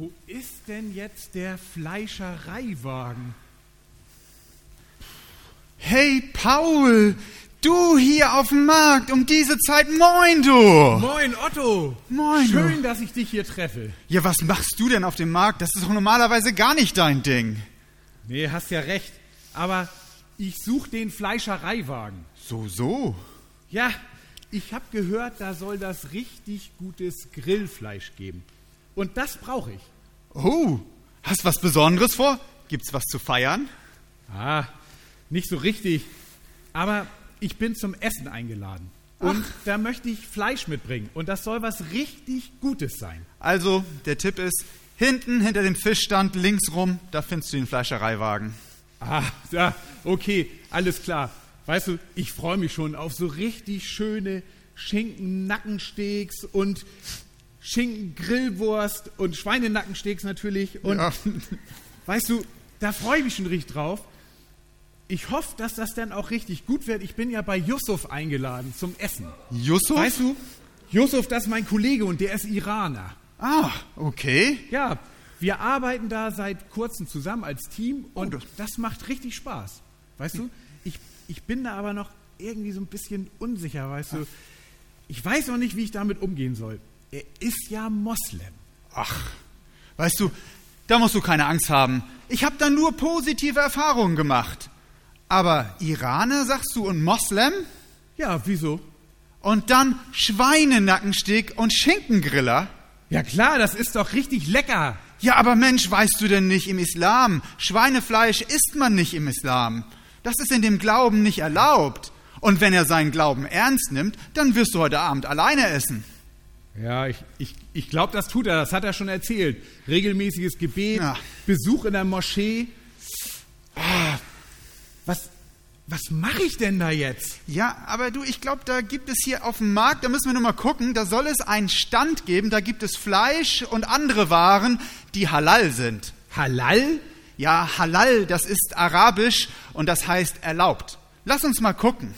Wo ist denn jetzt der Fleischereiwagen? Hey Paul, du hier auf dem Markt um diese Zeit, moin du! Moin Otto! Moin, du. Schön, dass ich dich hier treffe. Ja, was machst du denn auf dem Markt? Das ist doch normalerweise gar nicht dein Ding. Nee, hast ja recht. Aber ich suche den Fleischereiwagen. So, so. Ja, ich habe gehört, da soll das richtig gutes Grillfleisch geben. Und das brauche ich. Oh, hast was Besonderes vor? Gibt's was zu feiern? Ah, nicht so richtig. Aber ich bin zum Essen eingeladen. Und Ach. da möchte ich Fleisch mitbringen. Und das soll was richtig Gutes sein. Also, der Tipp ist, hinten hinter dem Fischstand links rum, da findest du den Fleischereiwagen. Ah, ja, okay, alles klar. Weißt du, ich freue mich schon auf so richtig schöne Schinken-Nackensteaks und Schinken-Grillwurst und Schweinenackensteaks natürlich. Und Ja. weißt du, da freue ich mich schon richtig drauf. Ich hoffe, dass das dann auch richtig gut wird. Ich bin ja bei Yusuf eingeladen zum Essen. Yusuf? Weißt du, Yusuf, das ist mein Kollege und der ist Iraner. Ah, okay. Ja, wir arbeiten da seit kurzem zusammen als Team und Oh, das- das macht richtig Spaß. Weißt du, ich, ich bin da aber noch irgendwie so ein bisschen unsicher, weißt du. Ich weiß noch nicht, wie ich damit umgehen soll. Er ist ja Moslem. Ach, weißt du, da musst du keine Angst haben. Ich habe da nur positive Erfahrungen gemacht. Aber Iraner, sagst du, und Moslem? Ja, wieso? Und dann Schweinenackensteak und Schinkengriller? Ja klar, das ist doch richtig lecker. Ja, aber Mensch, weißt du denn nicht im Islam? Schweinefleisch isst man nicht im Islam. Das ist in dem Glauben nicht erlaubt. Und wenn er seinen Glauben ernst nimmt, dann wirst du heute Abend alleine essen. Ja, ich, ich, ich glaube, das tut er, das hat er schon erzählt. Regelmäßiges Gebet, Ja. Besuch in der Moschee. Ah, was, was mache ich denn da jetzt? Ja, aber du, ich glaube, da gibt es hier auf dem Markt, da müssen wir nur mal gucken, da soll es einen Stand geben, da gibt es Fleisch und andere Waren, die halal sind. Halal? Ja, halal, das ist arabisch und das heißt erlaubt. Lass uns mal gucken.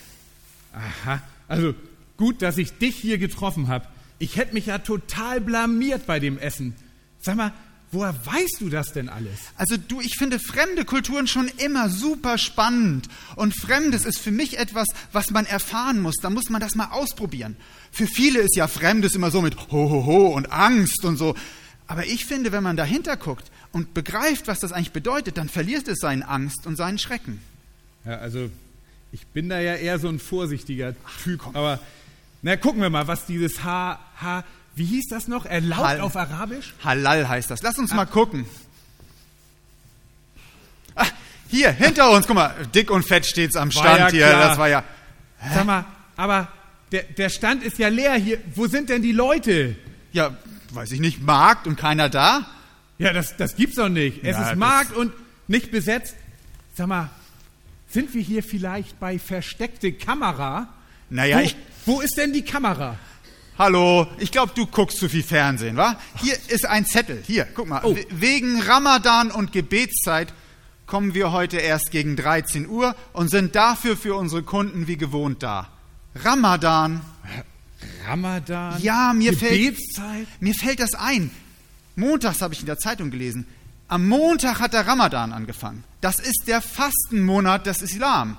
Aha, also gut, dass ich dich hier getroffen habe. Ich hätte mich ja total blamiert bei dem Essen. Sag mal, woher weißt du das denn alles? Also du, ich finde fremde Kulturen schon immer super spannend. Und Fremdes ist für mich etwas, was man erfahren muss. Da muss man das mal ausprobieren. Für viele ist ja Fremdes immer so mit ho ho ho und Angst und so. Aber ich finde, wenn man dahinter guckt und begreift, was das eigentlich bedeutet, dann verliert es seine Angst und seinen Schrecken. Ja, also ich bin da ja eher so ein vorsichtiger Typ. Aber na, gucken wir mal, was dieses H, H, wie hieß das noch? Erlaubt Hal- auf Arabisch? Halal heißt das. Lass uns mal gucken. Ah, hier, hinter uns, guck mal, dick und fett steht's am Stand ja hier. klar. Das war ja. Sag mal, aber der, der Stand ist ja leer hier. Wo sind denn die Leute? Ja, weiß ich nicht, Markt und keiner da? Ja, das, das gibt's doch nicht. Es Ja, ist Markt und nicht besetzt. Sag mal, sind wir hier vielleicht bei versteckte Kamera? Naja, ich. Wo ist denn die Kamera? Hallo, ich glaube, du guckst zu viel Fernsehen, wa? Hier ist ein Zettel. Hier, guck mal. Oh. We- Wegen Ramadan und Gebetszeit kommen wir heute erst gegen 13 Uhr und sind dafür für unsere Kunden wie gewohnt da. Ramadan. Ramadan? Ja, mir fällt, Gebetszeit? mir fällt das ein. Montags habe ich in der Zeitung gelesen. Am Montag hat der Ramadan angefangen. Das ist der Fastenmonat des Islam.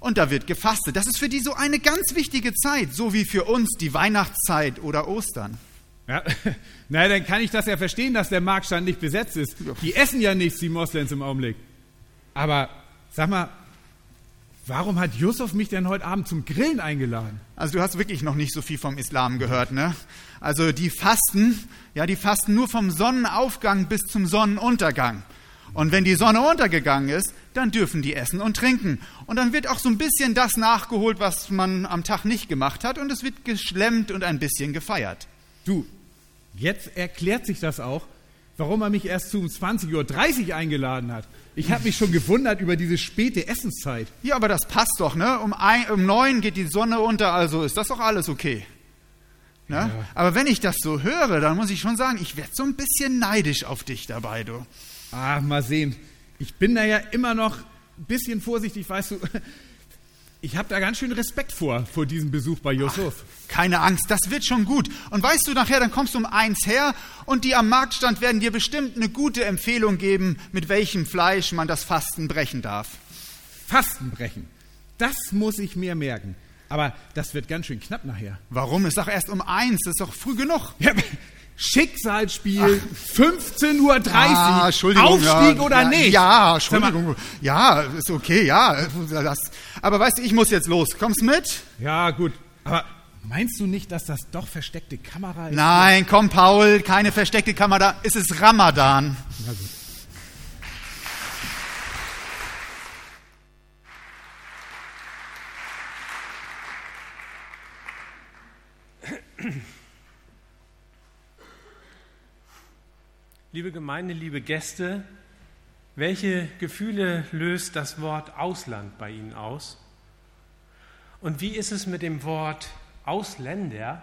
Und da wird gefastet. Das ist für die so eine ganz wichtige Zeit, so wie für uns die Weihnachtszeit oder Ostern. Ja, na, dann kann ich das ja verstehen, dass der Marktstand nicht besetzt ist. Die essen ja nichts, die Moslems im Augenblick. Aber sag mal, warum hat Yusuf mich denn heute Abend zum Grillen eingeladen? Also du hast wirklich noch nicht so viel vom Islam gehört, ne? Also die fasten, ja, die fasten nur vom Sonnenaufgang bis zum Sonnenuntergang. Und wenn die Sonne untergegangen ist, dann dürfen die essen und trinken. Und dann wird auch so ein bisschen das nachgeholt, was man am Tag nicht gemacht hat. Und es wird geschlemmt und ein bisschen gefeiert. Du, jetzt erklärt sich das auch, warum er mich erst um 20.30 Uhr eingeladen hat. Ich habe mich schon gewundert über diese späte Essenszeit. Ja, aber das passt doch, ne? Um, ein, um neun geht die Sonne unter, also ist das doch alles okay. Ne? Ja. Aber wenn ich das so höre, dann muss ich schon sagen, ich werde so ein bisschen neidisch auf dich dabei, du. Ah, mal sehen. Ich bin da ja immer noch ein bisschen vorsichtig, weißt du. ich habe da ganz schön Respekt vor, vor diesem Besuch bei Yusuf. Keine Angst, das wird schon gut. Und weißt du, nachher, dann kommst du um eins her und die am Marktstand werden dir bestimmt eine gute Empfehlung geben, mit welchem Fleisch man das Fasten brechen darf. Fasten brechen. Das muss ich mir merken. Aber das wird ganz schön knapp nachher. Warum? Ist doch erst um eins, das ist doch früh genug. Ja, Schicksalsspiel, 15.30 Uhr. Ah, Entschuldigung, Aufstieg ja, oder ja, nicht? Ja, Entschuldigung. Ja, ist okay, ja. Das, aber weißt du, ich muss jetzt los. Kommst mit? Ja, gut. Aber meinst du nicht, dass das doch versteckte Kamera ist? Nein, komm, Paul, keine versteckte Kamera. Es ist Ramadan. Na gut. Liebe Gemeinde, liebe Gäste, welche Gefühle löst das Wort Ausland bei Ihnen aus? Und wie ist es mit dem Wort Ausländer?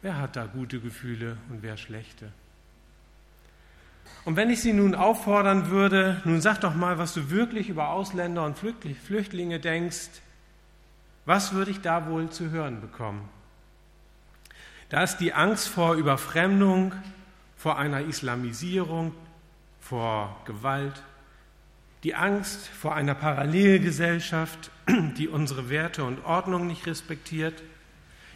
Wer hat da gute Gefühle und wer schlechte? Und wenn ich Sie nun auffordern würde, nun sag doch mal, was du wirklich über Ausländer und Flüchtlinge denkst, was würde ich da wohl zu hören bekommen? Da ist die Angst vor Überfremdung, vor einer Islamisierung, vor Gewalt, die Angst vor einer Parallelgesellschaft, die unsere Werte und Ordnung nicht respektiert,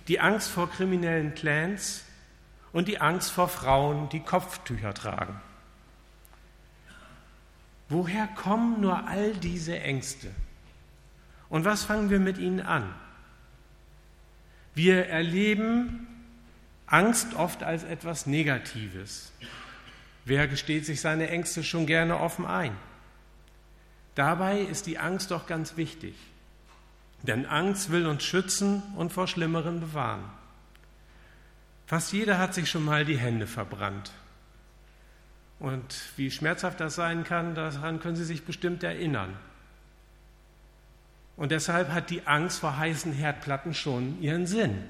die Angst vor kriminellen Clans und die Angst vor Frauen, die Kopftücher tragen. Woher kommen nur all diese Ängste? Und was fangen wir mit ihnen an? Wir erleben Angst oft als etwas Negatives. Wer gesteht sich seine Ängste schon gerne offen ein? Dabei ist die Angst doch ganz wichtig. Denn Angst will uns schützen und vor Schlimmeren bewahren. Fast jeder hat sich schon mal die Hände verbrannt. Und wie schmerzhaft das sein kann, daran können Sie sich bestimmt erinnern. Und deshalb hat die Angst vor heißen Herdplatten schon ihren Sinn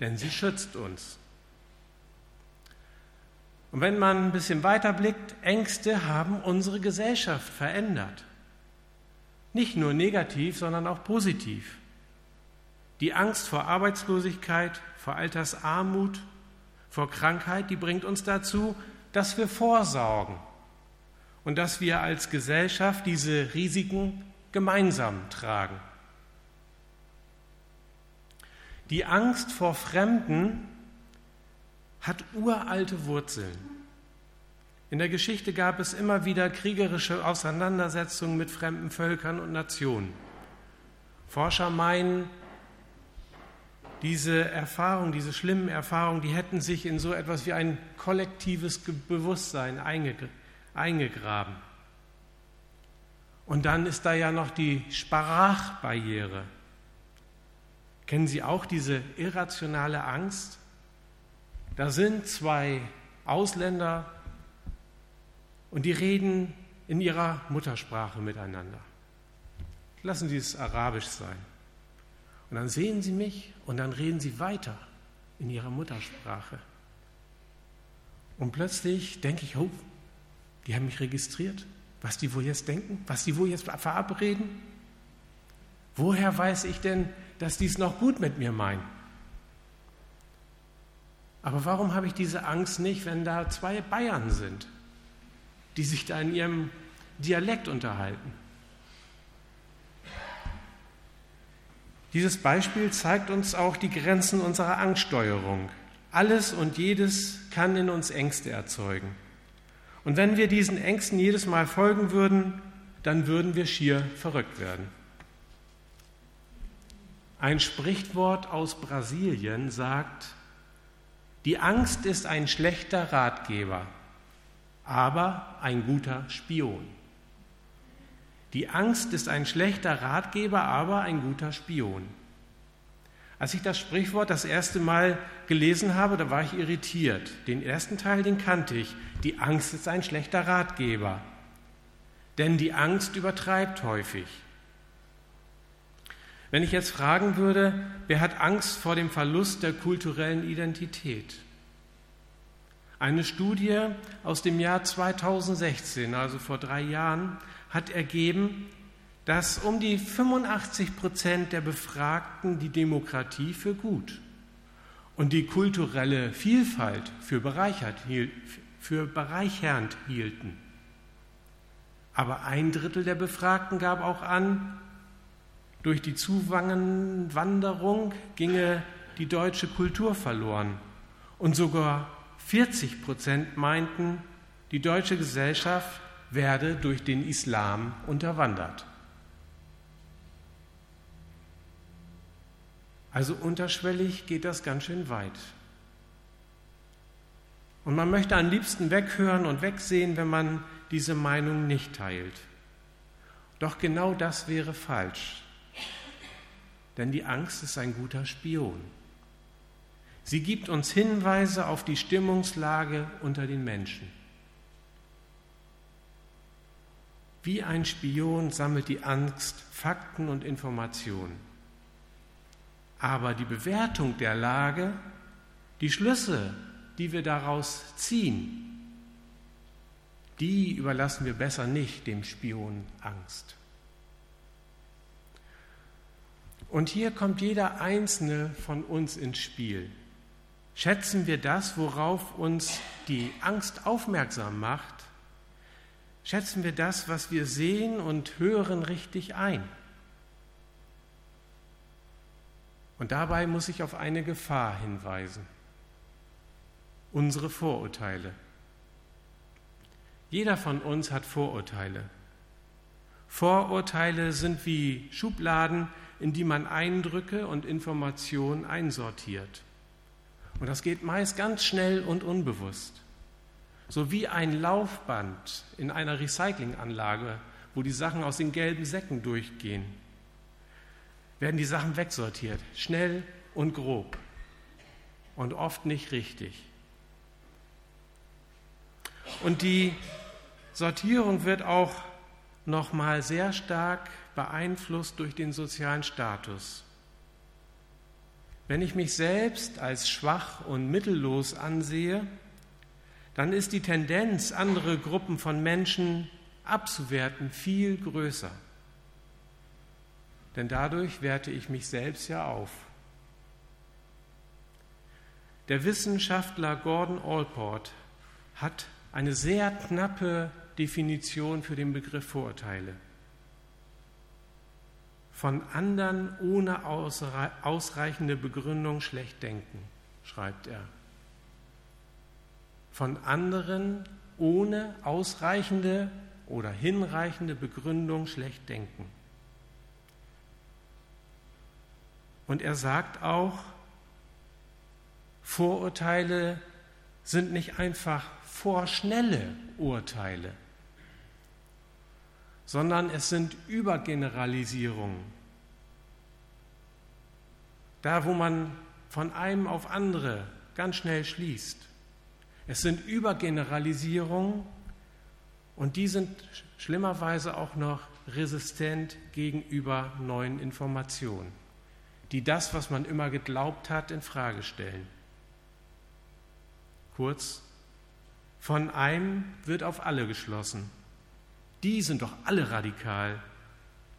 denn sie schützt uns. Und wenn man ein bisschen weiter blickt, Ängste haben unsere Gesellschaft verändert. Nicht nur negativ, sondern auch positiv. Die Angst vor Arbeitslosigkeit, vor Altersarmut, vor Krankheit, die bringt uns dazu, dass wir vorsorgen und dass wir als Gesellschaft diese Risiken gemeinsam tragen. Die Angst vor Fremden hat uralte Wurzeln. In der Geschichte gab es immer wieder kriegerische Auseinandersetzungen mit fremden Völkern und Nationen. Forscher meinen, diese Erfahrungen, diese schlimmen Erfahrungen, die hätten sich in so etwas wie ein kollektives Bewusstsein eingegraben. Und dann ist da ja noch die Sprachbarriere. Kennen Sie auch diese irrationale Angst? Da sind zwei Ausländer und die reden in ihrer Muttersprache miteinander. Lassen Sie es arabisch sein. Und dann sehen Sie mich und dann reden Sie weiter in ihrer Muttersprache. Und plötzlich denke ich, oh, die haben mich registriert. Was die wohl jetzt denken? Was die wohl jetzt verabreden? Woher weiß ich denn, dass die es noch gut mit mir meinen. Aber warum habe ich diese Angst nicht, wenn da zwei Bayern sind, die sich da in ihrem Dialekt unterhalten? Dieses Beispiel zeigt uns auch die Grenzen unserer Angststeuerung. Alles und jedes kann in uns Ängste erzeugen. Und wenn wir diesen Ängsten jedes Mal folgen würden, dann würden wir schier verrückt werden. Ein Sprichwort aus Brasilien sagt, die Angst ist ein schlechter Ratgeber, aber ein guter Spion. Die Angst ist ein schlechter Ratgeber, aber ein guter Spion. Als ich das Sprichwort das erste Mal gelesen habe, da war ich irritiert. Den ersten Teil, den kannte ich. Die Angst ist ein schlechter Ratgeber. Denn die Angst übertreibt häufig. Wenn ich jetzt fragen würde, wer hat Angst vor dem Verlust der kulturellen Identität? Eine Studie aus dem Jahr 2016, also vor drei Jahren, hat ergeben, dass um die 85 Prozent der Befragten die Demokratie für gut und die kulturelle Vielfalt für, für bereichernd hielten. Aber ein Drittel der Befragten gab auch an, durch die Zuwanderung ginge die deutsche Kultur verloren. Und sogar 40 Prozent meinten, die deutsche Gesellschaft werde durch den Islam unterwandert. Also unterschwellig geht das ganz schön weit. Und man möchte am liebsten weghören und wegsehen, wenn man diese Meinung nicht teilt. Doch genau das wäre falsch. Denn die Angst ist ein guter Spion. Sie gibt uns Hinweise auf die Stimmungslage unter den Menschen. Wie ein Spion sammelt die Angst Fakten und Informationen. Aber die Bewertung der Lage, die Schlüsse, die wir daraus ziehen, die überlassen wir besser nicht dem Spion Angst. Und hier kommt jeder einzelne von uns ins Spiel. Schätzen wir das, worauf uns die Angst aufmerksam macht? Schätzen wir das, was wir sehen und hören, richtig ein? Und dabei muss ich auf eine Gefahr hinweisen. Unsere Vorurteile. Jeder von uns hat Vorurteile. Vorurteile sind wie Schubladen, in die man Eindrücke und Informationen einsortiert. Und das geht meist ganz schnell und unbewusst. So wie ein Laufband in einer Recyclinganlage, wo die Sachen aus den gelben Säcken durchgehen, werden die Sachen wegsortiert, schnell und grob und oft nicht richtig. Und die Sortierung wird auch nochmal sehr stark beeinflusst durch den sozialen Status. Wenn ich mich selbst als schwach und mittellos ansehe, dann ist die Tendenz, andere Gruppen von Menschen abzuwerten, viel größer. Denn dadurch werte ich mich selbst ja auf. Der Wissenschaftler Gordon Allport hat eine sehr knappe Definition für den Begriff Vorurteile. Von anderen ohne ausreichende Begründung schlecht denken, schreibt er. Von anderen ohne ausreichende oder hinreichende Begründung schlecht denken. Und er sagt auch, Vorurteile sind nicht einfach vorschnelle Urteile, sondern es sind Übergeneralisierungen. Da, wo man von einem auf andere ganz schnell schließt. Es sind Übergeneralisierungen und die sind schlimmerweise auch noch resistent gegenüber neuen Informationen, die das, was man immer geglaubt hat, in Frage stellen. Kurz, von einem wird auf alle geschlossen die sind doch alle radikal.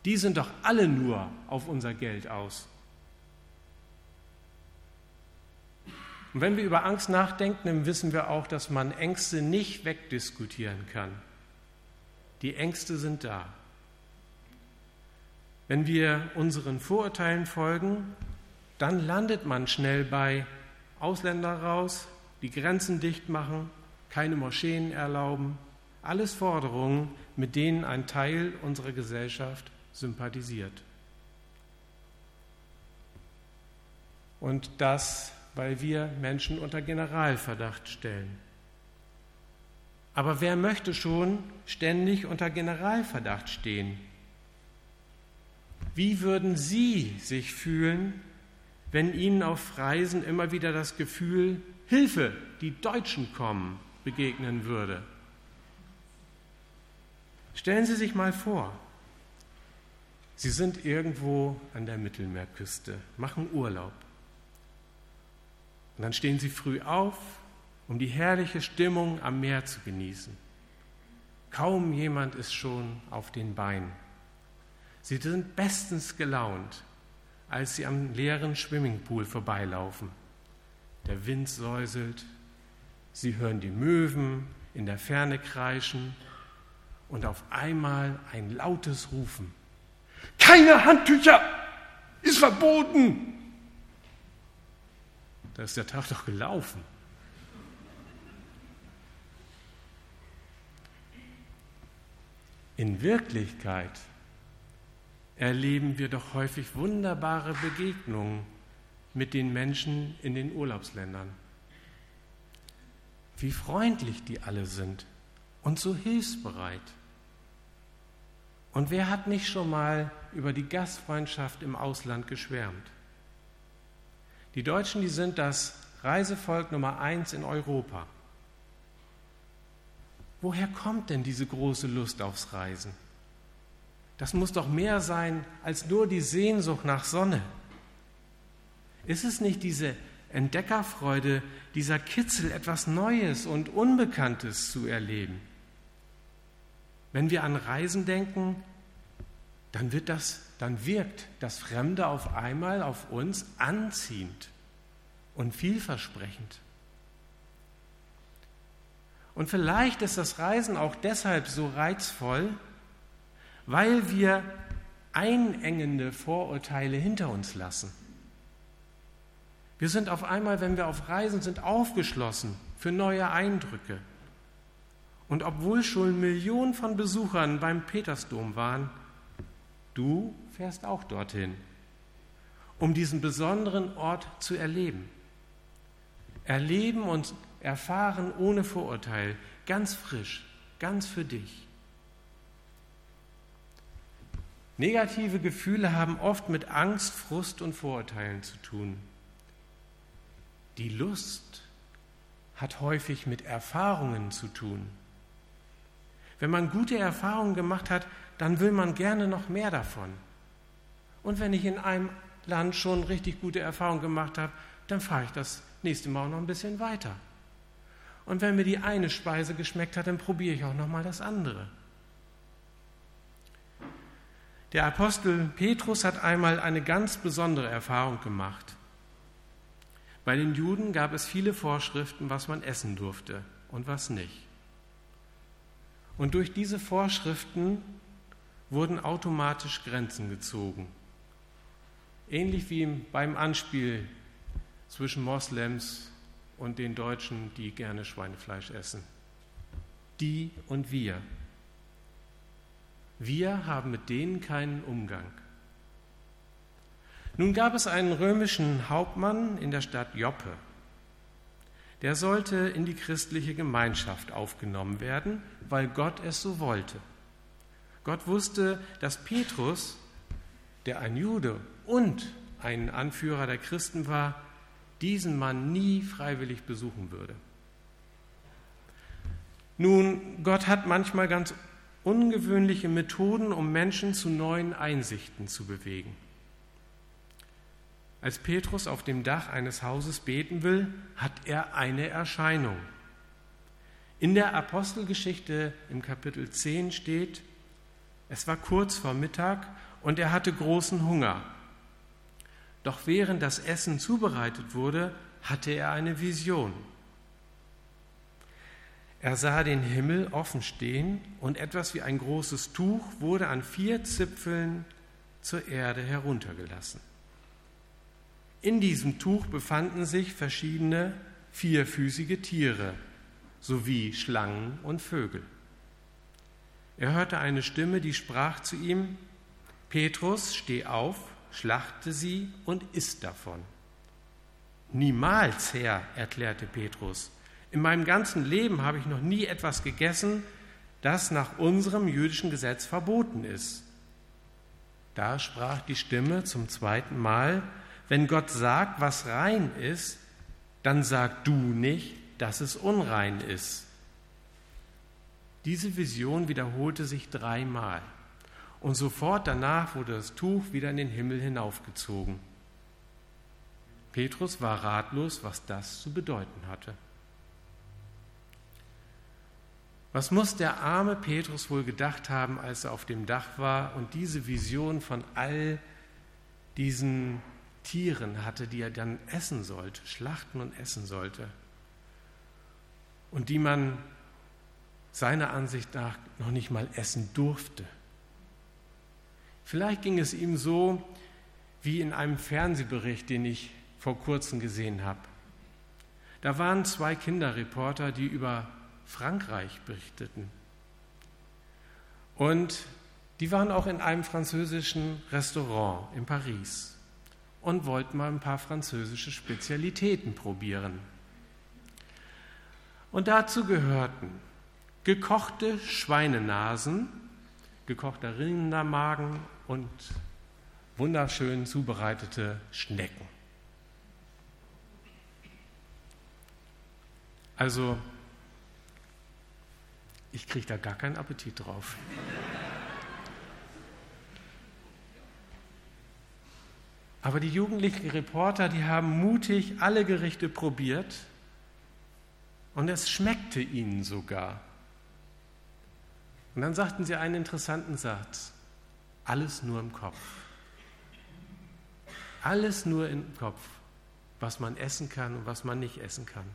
Die sind doch alle nur auf unser Geld aus. Und wenn wir über Angst nachdenken, dann wissen wir auch, dass man Ängste nicht wegdiskutieren kann. Die Ängste sind da. Wenn wir unseren Vorurteilen folgen, dann landet man schnell bei Ausländer raus, die Grenzen dicht machen, keine Moscheen erlauben, alles Forderungen, mit denen ein Teil unserer Gesellschaft sympathisiert. Und das, weil wir Menschen unter Generalverdacht stellen. Aber wer möchte schon ständig unter Generalverdacht stehen? Wie würden Sie sich fühlen, wenn Ihnen auf Reisen immer wieder das Gefühl, Hilfe, die Deutschen kommen, begegnen würde? Stellen Sie sich mal vor, Sie sind irgendwo an der Mittelmeerküste, machen Urlaub. Und dann stehen Sie früh auf, um die herrliche Stimmung am Meer zu genießen. Kaum jemand ist schon auf den Beinen. Sie sind bestens gelaunt, als sie am leeren Swimmingpool vorbeilaufen. Der Wind säuselt, sie hören die Möwen in der Ferne kreischen und auf einmal ein lautes Rufen. Keine Handtücher! Ist verboten! Da ist der Tag doch gelaufen. In Wirklichkeit erleben wir doch häufig wunderbare Begegnungen mit den Menschen in den Urlaubsländern. Wie freundlich die alle sind und so hilfsbereit. Und wer hat nicht schon mal über die Gastfreundschaft im Ausland geschwärmt? Die Deutschen, die sind das Reisevolk Nummer eins in Europa. Woher kommt denn diese große Lust aufs Reisen? Das muss doch mehr sein als nur die Sehnsucht nach Sonne. Ist es nicht diese Entdeckerfreude, dieser Kitzel, etwas Neues und Unbekanntes zu erleben? Wenn wir an Reisen denken, dann wird das, dann wirkt das Fremde auf einmal auf uns anziehend und vielversprechend. Und vielleicht ist das Reisen auch deshalb so reizvoll, weil wir einengende Vorurteile hinter uns lassen. Wir sind auf einmal, wenn wir auf Reisen sind, aufgeschlossen für neue Eindrücke. Und obwohl schon Millionen von Besuchern beim Petersdom waren, du fährst auch dorthin, um diesen besonderen Ort zu erleben. Erleben und erfahren ohne Vorurteil, ganz frisch, ganz für dich. Negative Gefühle haben oft mit Angst, Frust und Vorurteilen zu tun. Die Lust hat häufig mit Erfahrungen zu tun. Wenn man gute Erfahrungen gemacht hat, dann will man gerne noch mehr davon. Und wenn ich in einem Land schon richtig gute Erfahrungen gemacht habe, dann fahre ich das nächste Mal noch ein bisschen weiter. Und wenn mir die eine Speise geschmeckt hat, dann probiere ich auch noch mal das andere. Der Apostel Petrus hat einmal eine ganz besondere Erfahrung gemacht. Bei den Juden gab es viele Vorschriften, was man essen durfte und was nicht. Und durch diese Vorschriften wurden automatisch Grenzen gezogen. Ähnlich wie beim Anspiel zwischen Moslems und den Deutschen, die gerne Schweinefleisch essen. Die und wir. Wir haben mit denen keinen Umgang. Nun gab es einen römischen Hauptmann in der Stadt Joppe. Der sollte in die christliche Gemeinschaft aufgenommen werden, weil Gott es so wollte. Gott wusste, dass Petrus, der ein Jude und ein Anführer der Christen war, diesen Mann nie freiwillig besuchen würde. Nun, Gott hat manchmal ganz ungewöhnliche Methoden, um Menschen zu neuen Einsichten zu bewegen. Als Petrus auf dem Dach eines Hauses beten will, hat er eine Erscheinung. In der Apostelgeschichte im Kapitel 10 steht, es war kurz vor Mittag und er hatte großen Hunger. Doch während das Essen zubereitet wurde, hatte er eine Vision. Er sah den Himmel offen stehen und etwas wie ein großes Tuch wurde an vier Zipfeln zur Erde heruntergelassen. In diesem Tuch befanden sich verschiedene vierfüßige Tiere sowie Schlangen und Vögel. Er hörte eine Stimme, die sprach zu ihm, Petrus, steh auf, schlachte sie und iss davon. Niemals, Herr, erklärte Petrus, in meinem ganzen Leben habe ich noch nie etwas gegessen, das nach unserem jüdischen Gesetz verboten ist. Da sprach die Stimme zum zweiten Mal, wenn Gott sagt, was rein ist, dann sag du nicht, dass es unrein ist. Diese Vision wiederholte sich dreimal und sofort danach wurde das Tuch wieder in den Himmel hinaufgezogen. Petrus war ratlos, was das zu bedeuten hatte. Was muss der arme Petrus wohl gedacht haben, als er auf dem Dach war und diese Vision von all diesen Tieren hatte, die er dann essen sollte, schlachten und essen sollte und die man seiner Ansicht nach noch nicht mal essen durfte. Vielleicht ging es ihm so wie in einem Fernsehbericht, den ich vor kurzem gesehen habe. Da waren zwei Kinderreporter, die über Frankreich berichteten. Und die waren auch in einem französischen Restaurant in Paris und wollten mal ein paar französische Spezialitäten probieren. Und dazu gehörten gekochte Schweinenasen, gekochter Rindermagen und wunderschön zubereitete Schnecken. Also, ich kriege da gar keinen Appetit drauf. Aber die jugendlichen Reporter, die haben mutig alle Gerichte probiert und es schmeckte ihnen sogar. Und dann sagten sie einen interessanten Satz. Alles nur im Kopf. Alles nur im Kopf, was man essen kann und was man nicht essen kann.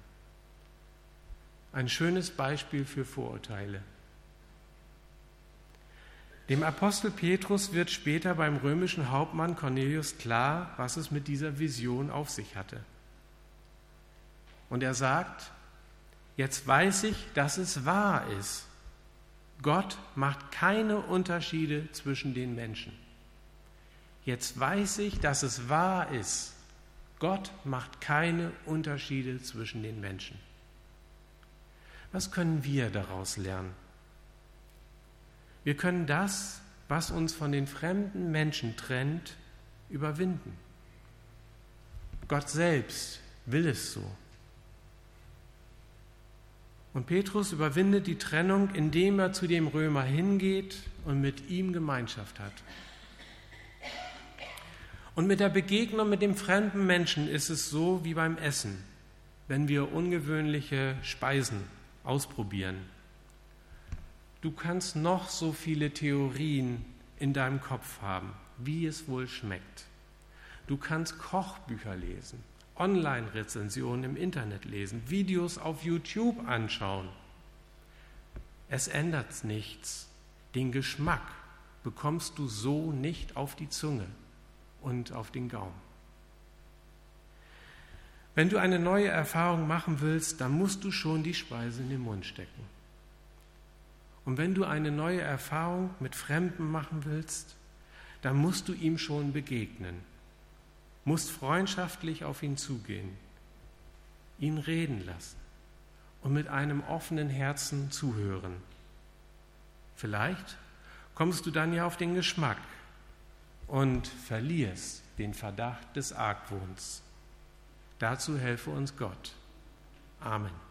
Ein schönes Beispiel für Vorurteile. Dem Apostel Petrus wird später beim römischen Hauptmann Cornelius klar, was es mit dieser Vision auf sich hatte. Und er sagt, jetzt weiß ich, dass es wahr ist. Gott macht keine Unterschiede zwischen den Menschen. Jetzt weiß ich, dass es wahr ist. Gott macht keine Unterschiede zwischen den Menschen. Was können wir daraus lernen? Wir können das, was uns von den fremden Menschen trennt, überwinden. Gott selbst will es so. Und Petrus überwindet die Trennung, indem er zu dem Römer hingeht und mit ihm Gemeinschaft hat. Und mit der Begegnung mit dem fremden Menschen ist es so wie beim Essen, wenn wir ungewöhnliche Speisen ausprobieren. Du kannst noch so viele Theorien in deinem Kopf haben, wie es wohl schmeckt. Du kannst Kochbücher lesen, Online-Rezensionen im Internet lesen, Videos auf YouTube anschauen. Es ändert nichts. Den Geschmack bekommst du so nicht auf die Zunge und auf den Gaumen. Wenn du eine neue Erfahrung machen willst, dann musst du schon die Speise in den Mund stecken. Und wenn du eine neue Erfahrung mit Fremden machen willst, dann musst du ihm schon begegnen musst freundschaftlich auf ihn zugehen, ihn reden lassen und mit einem offenen Herzen zuhören. Vielleicht kommst du dann ja auf den Geschmack und verlierst den Verdacht des Argwohns. Dazu helfe uns Gott. Amen.